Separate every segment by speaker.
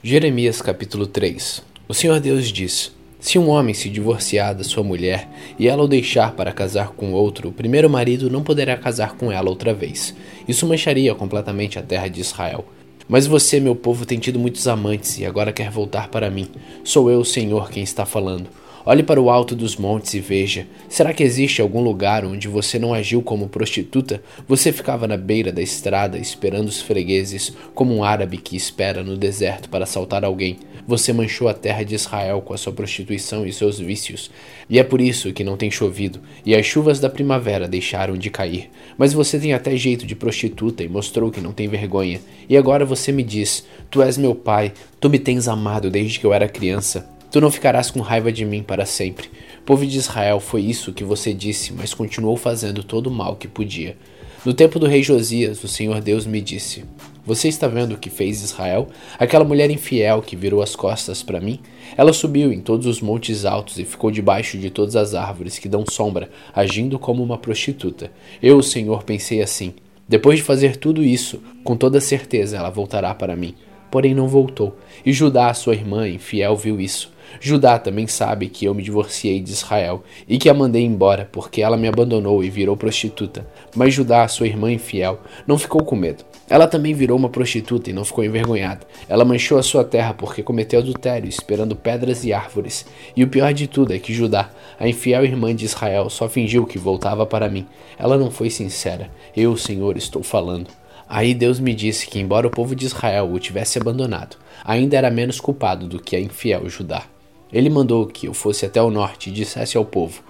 Speaker 1: Jeremias capítulo 3 O Senhor Deus diz: Se um homem se divorciar da sua mulher e ela o deixar para casar com outro, o primeiro marido não poderá casar com ela outra vez. Isso mancharia completamente a terra de Israel. Mas você, meu povo, tem tido muitos amantes e agora quer voltar para mim. Sou eu, o Senhor, quem está falando. Olhe para o alto dos montes e veja: será que existe algum lugar onde você não agiu como prostituta? Você ficava na beira da estrada esperando os fregueses, como um árabe que espera no deserto para assaltar alguém. Você manchou a terra de Israel com a sua prostituição e seus vícios. E é por isso que não tem chovido, e as chuvas da primavera deixaram de cair. Mas você tem até jeito de prostituta e mostrou que não tem vergonha. E agora você me diz: Tu és meu pai, tu me tens amado desde que eu era criança. Tu não ficarás com raiva de mim para sempre. Povo de Israel, foi isso que você disse, mas continuou fazendo todo o mal que podia. No tempo do rei Josias, o Senhor Deus me disse: Você está vendo o que fez Israel? Aquela mulher infiel que virou as costas para mim? Ela subiu em todos os montes altos e ficou debaixo de todas as árvores que dão sombra, agindo como uma prostituta. Eu, o Senhor, pensei assim: Depois de fazer tudo isso, com toda certeza ela voltará para mim. Porém, não voltou. E Judá, sua irmã infiel, viu isso. Judá também sabe que eu me divorciei de Israel e que a mandei embora porque ela me abandonou e virou prostituta. Mas Judá, sua irmã infiel, não ficou com medo. Ela também virou uma prostituta e não ficou envergonhada. Ela manchou a sua terra porque cometeu adultério, esperando pedras e árvores. E o pior de tudo é que Judá, a infiel irmã de Israel, só fingiu que voltava para mim. Ela não foi sincera. Eu, Senhor, estou falando. Aí Deus me disse que, embora o povo de Israel o tivesse abandonado, ainda era menos culpado do que a infiel Judá. Ele mandou que eu fosse até o norte e dissesse ao povo: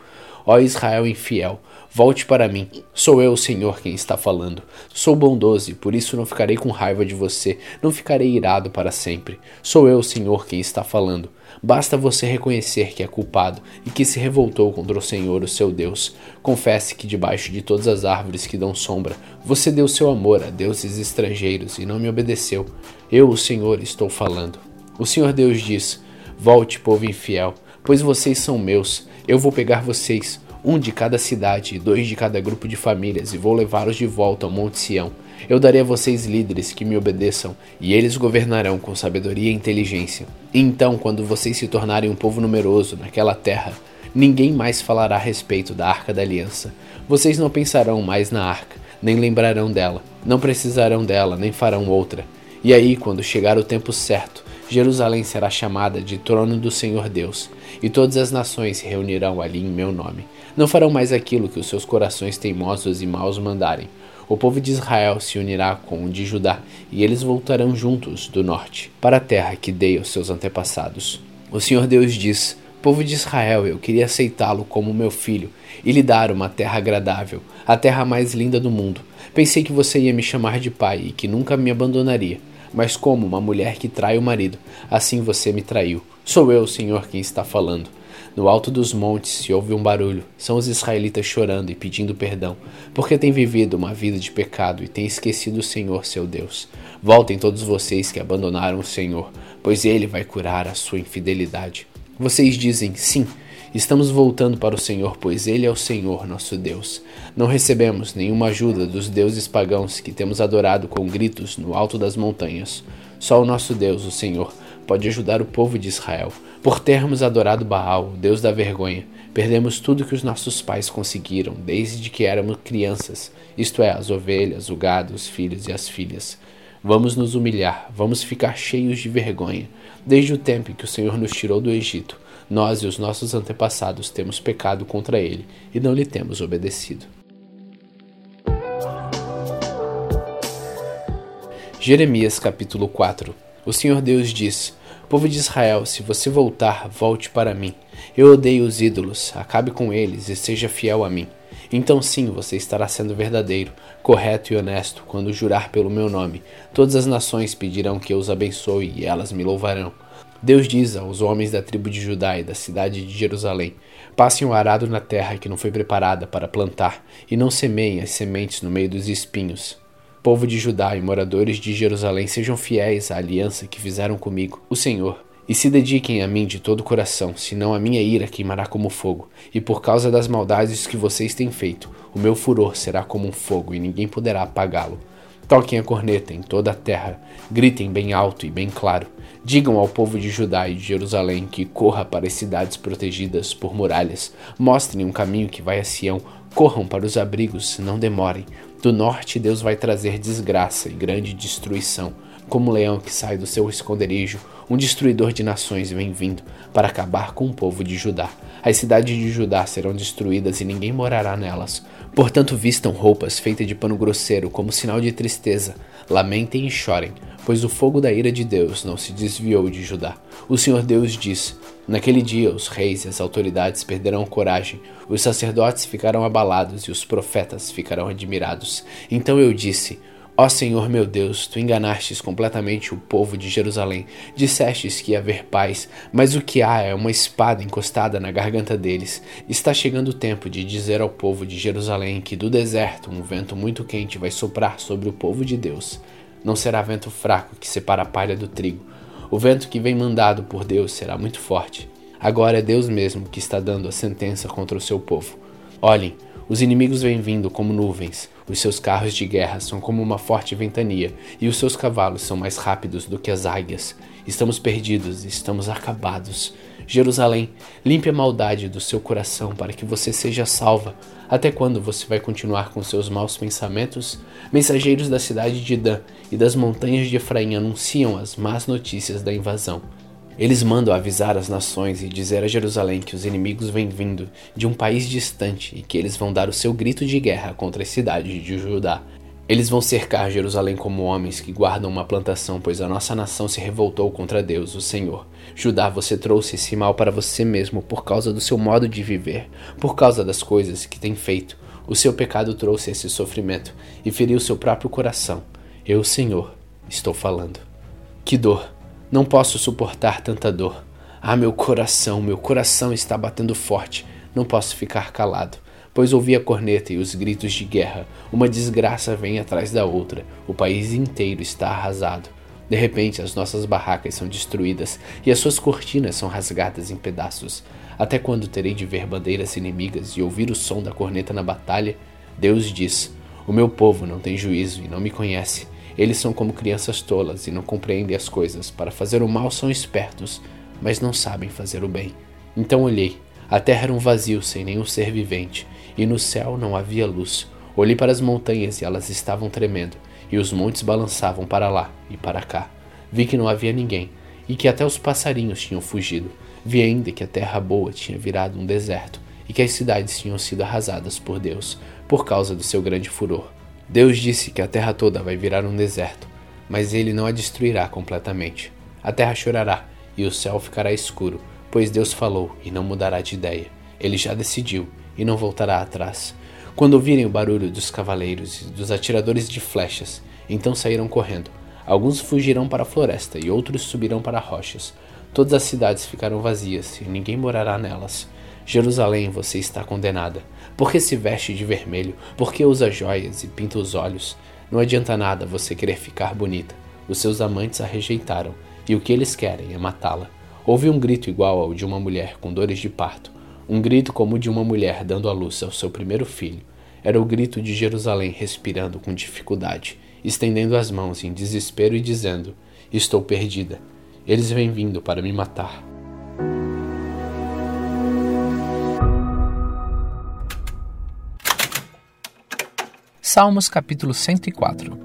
Speaker 1: Ó Israel infiel, volte para mim. Sou eu, o Senhor, quem está falando. Sou bondoso e por isso não ficarei com raiva de você, não ficarei irado para sempre. Sou eu, o Senhor, quem está falando. Basta você reconhecer que é culpado e que se revoltou contra o Senhor, o seu Deus. Confesse que debaixo de todas as árvores que dão sombra, você deu seu amor a deuses estrangeiros e não me obedeceu. Eu, o Senhor, estou falando. O Senhor Deus diz: Volte, povo infiel, pois vocês são meus. Eu vou pegar vocês, um de cada cidade e dois de cada grupo de famílias, e vou levá-los de volta ao Monte Sião. Eu darei a vocês líderes que me obedeçam, e eles governarão com sabedoria e inteligência. Então, quando vocês se tornarem um povo numeroso naquela terra, ninguém mais falará a respeito da Arca da Aliança. Vocês não pensarão mais na arca, nem lembrarão dela, não precisarão dela, nem farão outra. E aí, quando chegar o tempo certo, Jerusalém será chamada de trono do Senhor Deus, e todas as nações se reunirão ali em meu nome. Não farão mais aquilo que os seus corações teimosos e maus mandarem. O povo de Israel se unirá com o de Judá, e eles voltarão juntos do norte, para a terra que dei aos seus antepassados. O Senhor Deus diz: Povo de Israel, eu queria aceitá-lo como meu filho e lhe dar uma terra agradável, a terra mais linda do mundo. Pensei que você ia me chamar de pai e que nunca me abandonaria. Mas como uma mulher que trai o marido, assim você me traiu. Sou eu, Senhor, quem está falando. No alto dos montes se ouve um barulho. São os israelitas chorando e pedindo perdão, porque têm vivido uma vida de pecado e têm esquecido o Senhor, seu Deus. Voltem todos vocês que abandonaram o Senhor, pois ele vai curar a sua infidelidade. Vocês dizem sim Estamos voltando para o Senhor, pois Ele é o Senhor, nosso Deus. Não recebemos nenhuma ajuda dos deuses pagãos que temos adorado com gritos no alto das montanhas. Só o nosso Deus, o Senhor, pode ajudar o povo de Israel. Por termos adorado Baal, Deus da vergonha, perdemos tudo que os nossos pais conseguiram desde que éramos crianças, isto é, as ovelhas, o gado, os filhos e as filhas. Vamos nos humilhar, vamos ficar cheios de vergonha. Desde o tempo em que o Senhor nos tirou do Egito, nós e os nossos antepassados temos pecado contra ele e não lhe temos obedecido. Jeremias capítulo 4 O Senhor Deus diz: Povo de Israel, se você voltar, volte para mim. Eu odeio os ídolos, acabe com eles e seja fiel a mim. Então sim, você estará sendo verdadeiro, correto e honesto quando jurar pelo meu nome. Todas as nações pedirão que eu os abençoe e elas me louvarão. Deus diz aos homens da tribo de Judá e da cidade de Jerusalém: Passem o arado na terra que não foi preparada para plantar, e não semeiem as sementes no meio dos espinhos. Povo de Judá e moradores de Jerusalém, sejam fiéis à aliança que fizeram comigo, o Senhor, e se dediquem a mim de todo o coração, senão a minha ira queimará como fogo, e por causa das maldades que vocês têm feito, o meu furor será como um fogo, e ninguém poderá apagá-lo. Toquem a corneta em toda a terra, gritem bem alto e bem claro. Digam ao povo de Judá e de Jerusalém que corra para as cidades protegidas por muralhas. Mostrem um caminho que vai a Sião. Corram para os abrigos, não demorem. Do norte Deus vai trazer desgraça e grande destruição. Como leão que sai do seu esconderijo, um destruidor de nações vem vindo para acabar com o povo de Judá. As cidades de Judá serão destruídas e ninguém morará nelas. Portanto, vistam roupas feitas de pano grosseiro como sinal de tristeza. Lamentem e chorem, pois o fogo da ira de Deus não se desviou de Judá. O Senhor Deus diz: Naquele dia os reis e as autoridades perderão coragem, os sacerdotes ficarão abalados e os profetas ficarão admirados. Então eu disse: Ó Senhor meu Deus, tu enganastes completamente o povo de Jerusalém. Dissestes que ia haver paz, mas o que há é uma espada encostada na garganta deles. Está chegando o tempo de dizer ao povo de Jerusalém que do deserto um vento muito quente vai soprar sobre o povo de Deus. Não será vento fraco que separa a palha do trigo. O vento que vem mandado por Deus será muito forte. Agora é Deus mesmo que está dando a sentença contra o seu povo. Olhem, os inimigos vêm vindo como nuvens, os seus carros de guerra são como uma forte ventania, e os seus cavalos são mais rápidos do que as águias. Estamos perdidos, estamos acabados. Jerusalém, limpe a maldade do seu coração para que você seja salva. Até quando você vai continuar com seus maus pensamentos? Mensageiros da cidade de Dan e das montanhas de Efraim anunciam as más notícias da invasão. Eles mandam avisar as nações e dizer a Jerusalém que os inimigos vêm vindo de um país distante e que eles vão dar o seu grito de guerra contra as cidades de Judá. Eles vão cercar Jerusalém como homens que guardam uma plantação, pois a nossa nação se revoltou contra Deus, o Senhor. Judá, você trouxe esse mal para você mesmo por causa do seu modo de viver, por causa das coisas que tem feito. O seu pecado trouxe esse sofrimento e feriu seu próprio coração. Eu, Senhor, estou falando. Que dor! Não posso suportar tanta dor. Ah, meu coração, meu coração está batendo forte. Não posso ficar calado, pois ouvi a corneta e os gritos de guerra. Uma desgraça vem atrás da outra. O país inteiro está arrasado. De repente, as nossas barracas são destruídas e as suas cortinas são rasgadas em pedaços. Até quando terei de ver bandeiras inimigas e ouvir o som da corneta na batalha? Deus diz: O meu povo não tem juízo e não me conhece. Eles são como crianças tolas e não compreendem as coisas. Para fazer o mal são espertos, mas não sabem fazer o bem. Então olhei. A terra era um vazio sem nenhum ser vivente, e no céu não havia luz. Olhei para as montanhas e elas estavam tremendo, e os montes balançavam para lá e para cá. Vi que não havia ninguém, e que até os passarinhos tinham fugido. Vi ainda que a terra boa tinha virado um deserto, e que as cidades tinham sido arrasadas por Deus, por causa do seu grande furor. Deus disse que a terra toda vai virar um deserto, mas ele não a destruirá completamente. A terra chorará e o céu ficará escuro, pois Deus falou e não mudará de ideia. Ele já decidiu e não voltará atrás. Quando ouvirem o barulho dos cavaleiros e dos atiradores de flechas, então saíram correndo. Alguns fugirão para a floresta e outros subirão para rochas. Todas as cidades ficarão vazias e ninguém morará nelas. Jerusalém, você está condenada. Por que se veste de vermelho? Por que usa joias e pinta os olhos? Não adianta nada você querer ficar bonita. Os seus amantes a rejeitaram, e o que eles querem é matá-la. Houve um grito igual ao de uma mulher com dores de parto, um grito como o de uma mulher dando à luz ao seu primeiro filho. Era o grito de Jerusalém respirando com dificuldade, estendendo as mãos em desespero e dizendo: Estou perdida. Eles vêm vindo para me matar.
Speaker 2: Salmos capítulo 104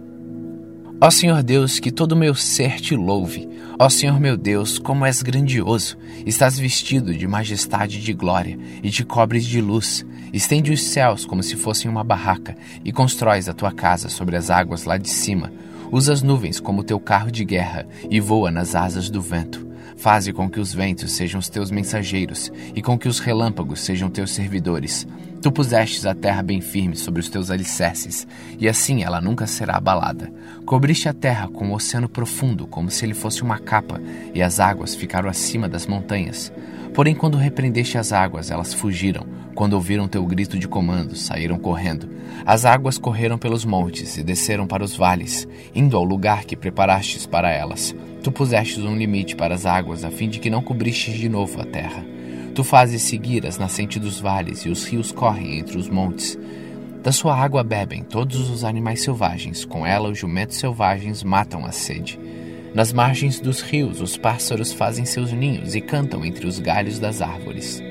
Speaker 2: Ó Senhor Deus, que todo o meu ser te louve. Ó Senhor meu Deus, como és grandioso! Estás vestido de majestade e de glória, e te cobres de luz. Estende os céus como se fossem uma barraca, e constróis a tua casa sobre as águas lá de cima. Usa as nuvens como teu carro de guerra, e voa nas asas do vento. Faze com que os ventos sejam os teus mensageiros, e com que os relâmpagos sejam teus servidores. Tu pusestes a terra bem firme sobre os teus alicerces, e assim ela nunca será abalada. Cobriste a terra com o oceano profundo, como se ele fosse uma capa, e as águas ficaram acima das montanhas. Porém, quando repreendeste as águas, elas fugiram. Quando ouviram teu grito de comando, saíram correndo. As águas correram pelos montes e desceram para os vales, indo ao lugar que preparastes para elas. Tu pusestes um limite para as águas, a fim de que não cobristes de novo a terra. Tu fazes seguir as nascentes dos vales, e os rios correm entre os montes. Da sua água bebem todos os animais selvagens, com ela os jumentos selvagens matam a sede. Nas margens dos rios, os pássaros fazem seus ninhos e cantam entre os galhos das árvores.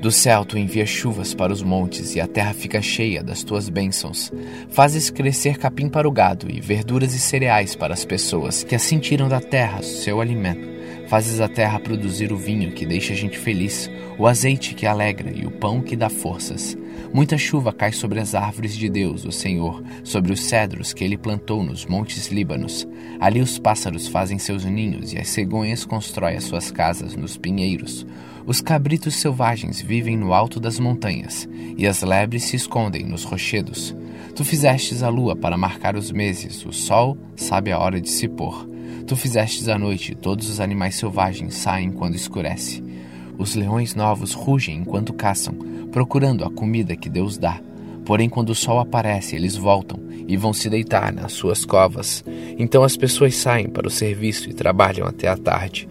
Speaker 2: Do céu tu envias chuvas para os montes e a terra fica cheia das tuas bênçãos. Fazes crescer capim para o gado e verduras e cereais para as pessoas que assim tiram da terra seu alimento. Fazes a terra produzir o vinho que deixa a gente feliz, o azeite que alegra e o pão que dá forças. Muita chuva cai sobre as árvores de Deus, o Senhor, sobre os cedros que ele plantou nos montes Líbanos. Ali os pássaros fazem seus ninhos e as cegonhas constroem as suas casas nos pinheiros. Os cabritos selvagens vivem no alto das montanhas, e as lebres se escondem nos rochedos. Tu fizestes a lua para marcar os meses, o sol sabe a hora de se pôr. Tu fizestes a noite, todos os animais selvagens saem quando escurece. Os leões novos rugem enquanto caçam, procurando a comida que Deus dá. Porém, quando o sol aparece, eles voltam e vão se deitar nas suas covas. Então as pessoas saem para o serviço e trabalham até a tarde.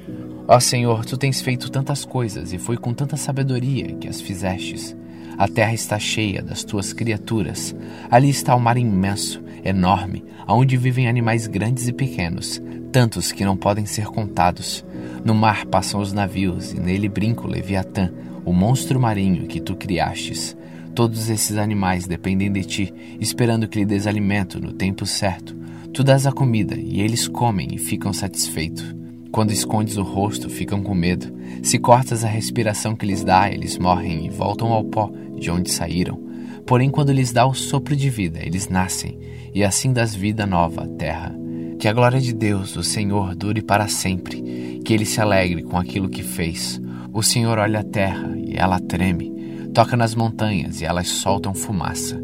Speaker 2: Ó Senhor, tu tens feito tantas coisas e foi com tanta sabedoria que as fizestes. A terra está cheia das tuas criaturas. Ali está o mar imenso, enorme, onde vivem animais grandes e pequenos, tantos que não podem ser contados. No mar passam os navios, e nele brinca o Leviatã, o monstro marinho que tu criastes. Todos esses animais dependem de ti, esperando que lhe des alimento no tempo certo. Tu dás a comida, e eles comem e ficam satisfeitos. Quando escondes o rosto, ficam com medo. Se cortas a respiração que lhes dá, eles morrem e voltam ao pó de onde saíram. Porém, quando lhes dá o sopro de vida, eles nascem, e assim das vida nova à terra. Que a glória de Deus, o Senhor, dure para sempre, que ele se alegre com aquilo que fez. O Senhor olha a terra e ela treme, toca nas montanhas e elas soltam fumaça.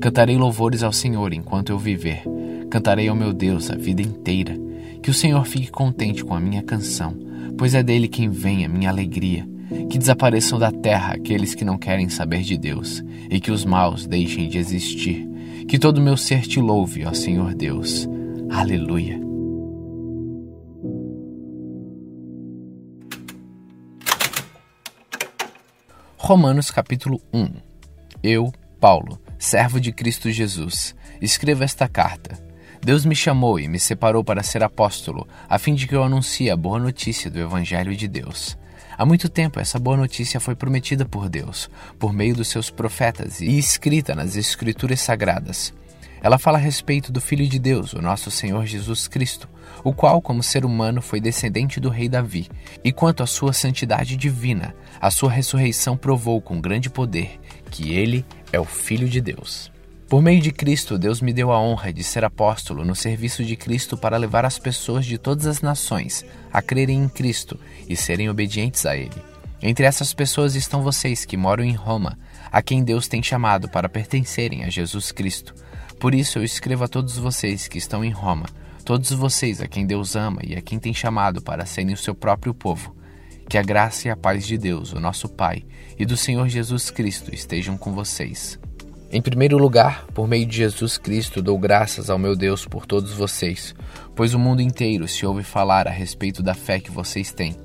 Speaker 2: Cantarei louvores ao Senhor enquanto eu viver, cantarei ao meu Deus a vida inteira. Que o Senhor fique contente com a minha canção, pois é dele quem vem a minha alegria. Que desapareçam da terra aqueles que não querem saber de Deus, e que os maus deixem de existir. Que todo meu ser te louve, ó Senhor Deus. Aleluia. Romanos capítulo 1 Eu, Paulo, servo de Cristo Jesus, escrevo esta carta. Deus me chamou e me separou para ser apóstolo, a fim de que eu anuncie a boa notícia do Evangelho de Deus. Há muito tempo essa boa notícia foi prometida por Deus, por meio dos seus profetas e escrita nas Escrituras Sagradas. Ela fala a respeito do Filho de Deus, o nosso Senhor Jesus Cristo, o qual, como ser humano, foi descendente do rei Davi, e quanto à sua santidade divina, a sua ressurreição provou com grande poder que ele é o Filho de Deus. Por meio de Cristo, Deus me deu a honra de ser apóstolo no serviço de Cristo para levar as pessoas de todas as nações a crerem em Cristo e serem obedientes a Ele. Entre essas pessoas estão vocês que moram em Roma, a quem Deus tem chamado para pertencerem a Jesus Cristo. Por isso eu escrevo a todos vocês que estão em Roma, todos vocês a quem Deus ama e a quem tem chamado para serem o seu próprio povo. Que a graça e a paz de Deus, o nosso Pai, e do Senhor Jesus Cristo estejam com vocês. Em primeiro lugar, por meio de Jesus Cristo, dou graças ao meu Deus por todos vocês, pois o mundo inteiro se ouve falar a respeito da fé que vocês têm.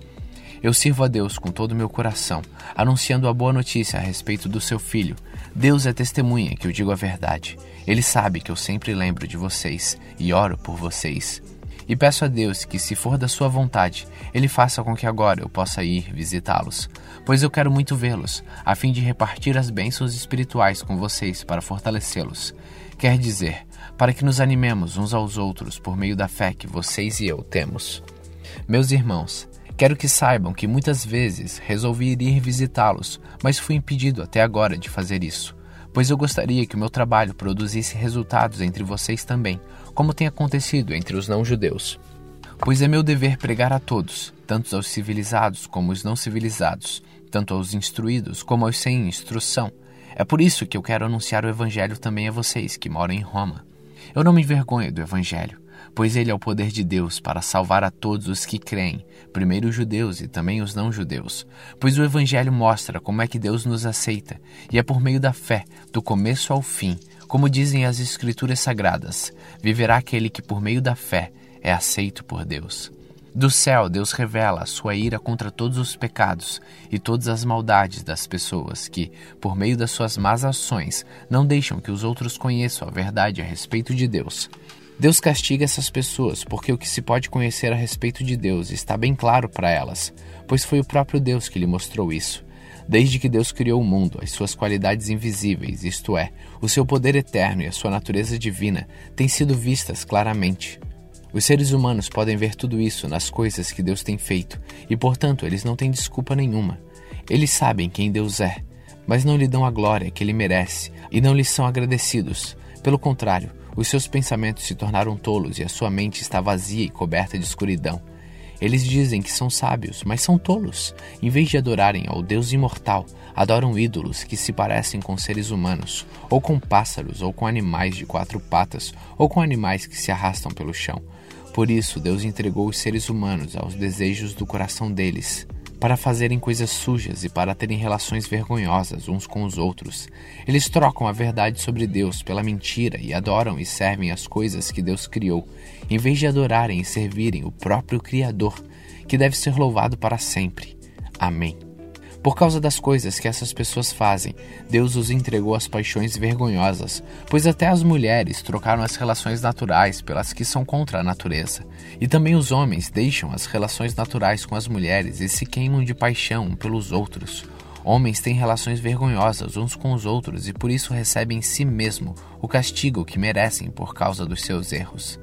Speaker 2: Eu sirvo a Deus com todo o meu coração, anunciando a boa notícia a respeito do seu filho. Deus é testemunha que eu digo a verdade. Ele sabe que eu sempre lembro de vocês e oro por vocês. E peço a Deus que, se for da sua vontade, Ele faça com que agora eu possa ir visitá-los, pois eu quero muito vê-los, a fim de repartir as bênçãos espirituais com vocês para fortalecê-los. Quer dizer, para que nos animemos uns aos outros por meio da fé que vocês e eu temos. Meus irmãos, Quero que saibam que muitas vezes resolvi ir visitá-los, mas fui impedido até agora de fazer isso, pois eu gostaria que o meu trabalho produzisse resultados entre vocês também, como tem acontecido entre os não-judeus. Pois é meu dever pregar a todos, tanto aos civilizados como aos não civilizados, tanto aos instruídos como aos sem instrução. É por isso que eu quero anunciar o Evangelho também a vocês que moram em Roma. Eu não me envergonho do Evangelho pois ele é o poder de Deus para salvar a todos os que creem, primeiro os judeus e também os não-judeus. Pois o Evangelho mostra como é que Deus nos aceita, e é por meio da fé, do começo ao fim, como dizem as Escrituras Sagradas: viverá aquele que, por meio da fé, é aceito por Deus. Do céu, Deus revela a sua ira contra todos os pecados e todas as maldades das pessoas que, por meio das suas más ações, não deixam que os outros conheçam a verdade a respeito de Deus. Deus castiga essas pessoas porque o que se pode conhecer a respeito de Deus está bem claro para elas, pois foi o próprio Deus que lhe mostrou isso. Desde que Deus criou o mundo, as suas qualidades invisíveis, isto é, o seu poder eterno e a sua natureza divina, têm sido vistas claramente. Os seres humanos podem ver tudo isso nas coisas que Deus tem feito e, portanto, eles não têm desculpa nenhuma. Eles sabem quem Deus é, mas não lhe dão a glória que ele merece e não lhe são agradecidos. Pelo contrário, os seus pensamentos se tornaram tolos e a sua mente está vazia e coberta de escuridão. Eles dizem que são sábios, mas são tolos. Em vez de adorarem ao Deus imortal, adoram ídolos que se parecem com seres humanos, ou com pássaros, ou com animais de quatro patas, ou com animais que se arrastam pelo chão. Por isso, Deus entregou os seres humanos aos desejos do coração deles, para fazerem coisas sujas e para terem relações vergonhosas uns com os outros. Eles trocam a verdade sobre Deus pela mentira e adoram e servem as coisas que Deus criou, em vez de adorarem e servirem o próprio Criador, que deve ser louvado para sempre. Amém. Por causa das coisas que essas pessoas fazem, Deus os entregou às paixões vergonhosas, pois até as mulheres trocaram as relações naturais pelas que são contra a natureza. E também os homens deixam as relações naturais com as mulheres e se queimam de paixão pelos outros. Homens têm relações vergonhosas uns com os outros e por isso recebem em si mesmo o castigo que merecem por causa dos seus erros.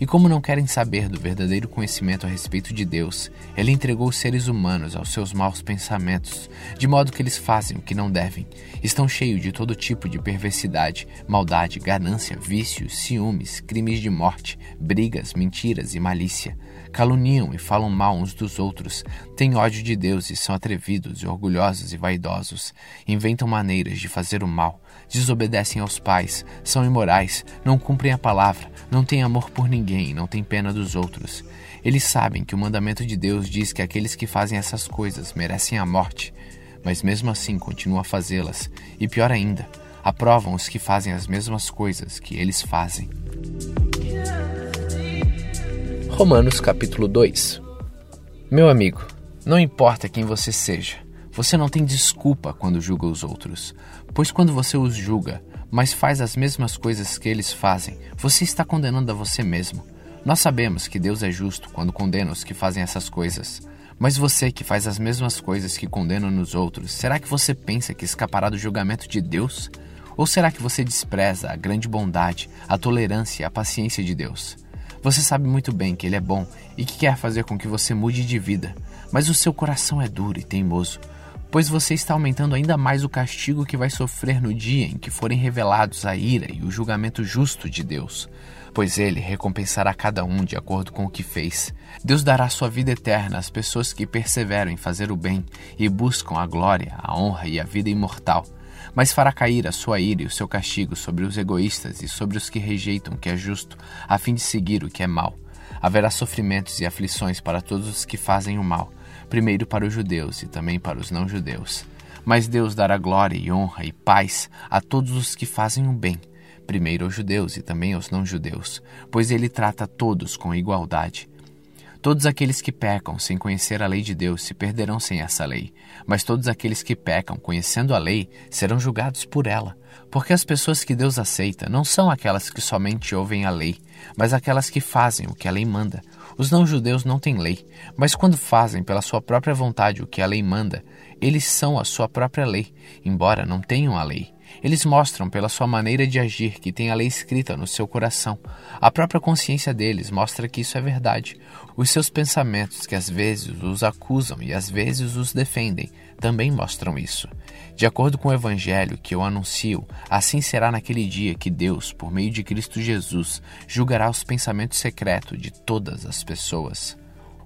Speaker 2: E como não querem saber do verdadeiro conhecimento a respeito de Deus, ele entregou os seres humanos aos seus maus pensamentos, de modo que eles fazem o que não devem. Estão cheios de todo tipo de perversidade, maldade, ganância, vícios, ciúmes, crimes de morte, brigas, mentiras e malícia. Caluniam e falam mal uns dos outros, têm ódio de Deus e são atrevidos e orgulhosos e vaidosos. Inventam maneiras de fazer o mal, desobedecem aos pais, são imorais, não cumprem a palavra, não têm amor por ninguém, não têm pena dos outros. Eles sabem que o mandamento de Deus diz que aqueles que fazem essas coisas merecem a morte, mas mesmo assim continuam a fazê-las, e pior ainda, aprovam os que fazem as mesmas coisas que eles fazem.
Speaker 1: Romanos capítulo 2 Meu amigo, não importa quem você seja, você não tem desculpa quando julga os outros, pois quando você os julga, mas faz as mesmas coisas que eles fazem, você está condenando a você mesmo. Nós sabemos que Deus é justo quando condena os que fazem essas coisas. Mas você que faz as mesmas coisas que condena nos outros, será que você pensa que escapará do julgamento de Deus? Ou será que você despreza a grande bondade, a tolerância a paciência de Deus? Você sabe muito bem que Ele é bom e que quer fazer com que você mude de vida, mas o seu coração é duro e teimoso pois você está aumentando ainda mais o castigo que vai sofrer no dia em que forem revelados a ira e o julgamento justo de Deus, pois ele recompensará cada um de acordo com o que fez. Deus dará sua vida eterna às pessoas que perseveram em fazer o bem e buscam a glória, a honra e a vida imortal. Mas fará cair a sua ira e o seu castigo sobre os egoístas e sobre os que rejeitam o que é justo, a fim de seguir o que é mal. Haverá sofrimentos e aflições para todos os que fazem o mal primeiro para os judeus e também para os não-judeus. Mas Deus dará glória e honra e paz a todos os que fazem o bem, primeiro aos judeus e também aos não-judeus, pois ele trata todos com igualdade. Todos aqueles que pecam sem conhecer a lei de Deus se perderão sem essa lei, mas todos aqueles que pecam conhecendo a lei serão julgados por ela. Porque as pessoas que Deus aceita não são aquelas que somente ouvem a lei, mas aquelas que fazem o que a lei manda. Os não-judeus não têm lei, mas quando fazem pela sua própria vontade o que a lei manda, eles são a sua própria lei, embora não tenham a lei. Eles mostram pela sua maneira de agir que tem a lei escrita no seu coração. A própria consciência deles mostra que isso é verdade. Os seus pensamentos, que às vezes os acusam e às vezes os defendem, também mostram isso. De acordo com o evangelho que eu anuncio, assim será naquele dia que Deus, por meio de Cristo Jesus, julgará os pensamentos secretos de todas as pessoas.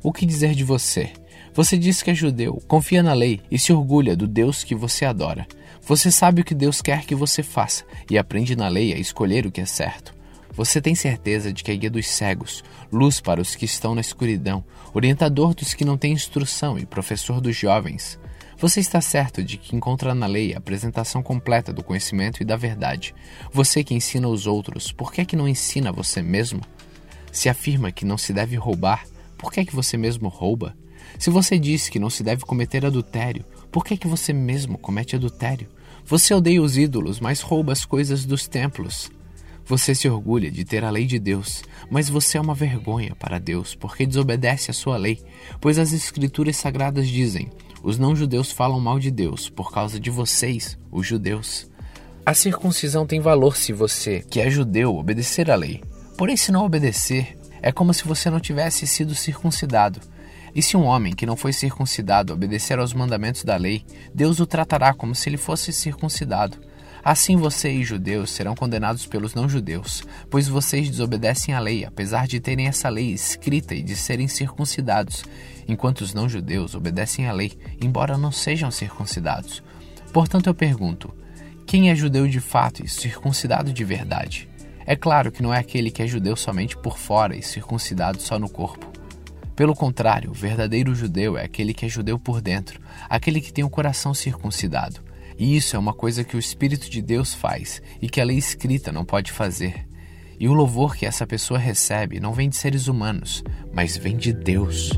Speaker 1: O que dizer de você? Você diz que é judeu, confia na lei e se orgulha do Deus que você adora. Você sabe o que Deus quer que você faça e aprende na lei a escolher o que é certo. Você tem certeza de que é guia dos cegos, luz para os que estão na escuridão, orientador dos que não têm instrução e professor dos jovens. Você está certo de que encontra na lei a apresentação completa do conhecimento e da verdade. Você que ensina os outros, por que, é que não ensina você mesmo? Se afirma que não se deve roubar,
Speaker 2: por que é que você mesmo rouba? Se você disse que não se deve cometer adultério, por que é que você mesmo comete adultério? Você odeia os ídolos, mas rouba as coisas dos templos. Você se orgulha de ter a lei de Deus, mas você é uma vergonha para Deus, porque desobedece a sua lei, pois as escrituras sagradas dizem: os não-judeus falam mal de Deus por causa de vocês, os judeus. A circuncisão tem valor se você, que é judeu, obedecer à lei. Porém, se não obedecer, é como se você não tivesse sido circuncidado. E se um homem que não foi circuncidado obedecer aos mandamentos da lei, Deus o tratará como se ele fosse circuncidado. Assim vocês, judeus, serão condenados pelos não-judeus, pois vocês desobedecem à lei, apesar de terem essa lei escrita e de serem circuncidados, enquanto os não-judeus obedecem à lei, embora não sejam circuncidados. Portanto, eu pergunto: quem é judeu de fato e circuncidado de verdade? É claro que não é aquele que é judeu somente por fora e circuncidado só no corpo. Pelo contrário, o verdadeiro judeu é aquele que é judeu por dentro, aquele que tem o coração circuncidado. E isso é uma coisa que o Espírito de Deus faz e que a lei escrita não pode fazer. E o louvor que essa pessoa recebe não vem de seres humanos, mas vem de Deus.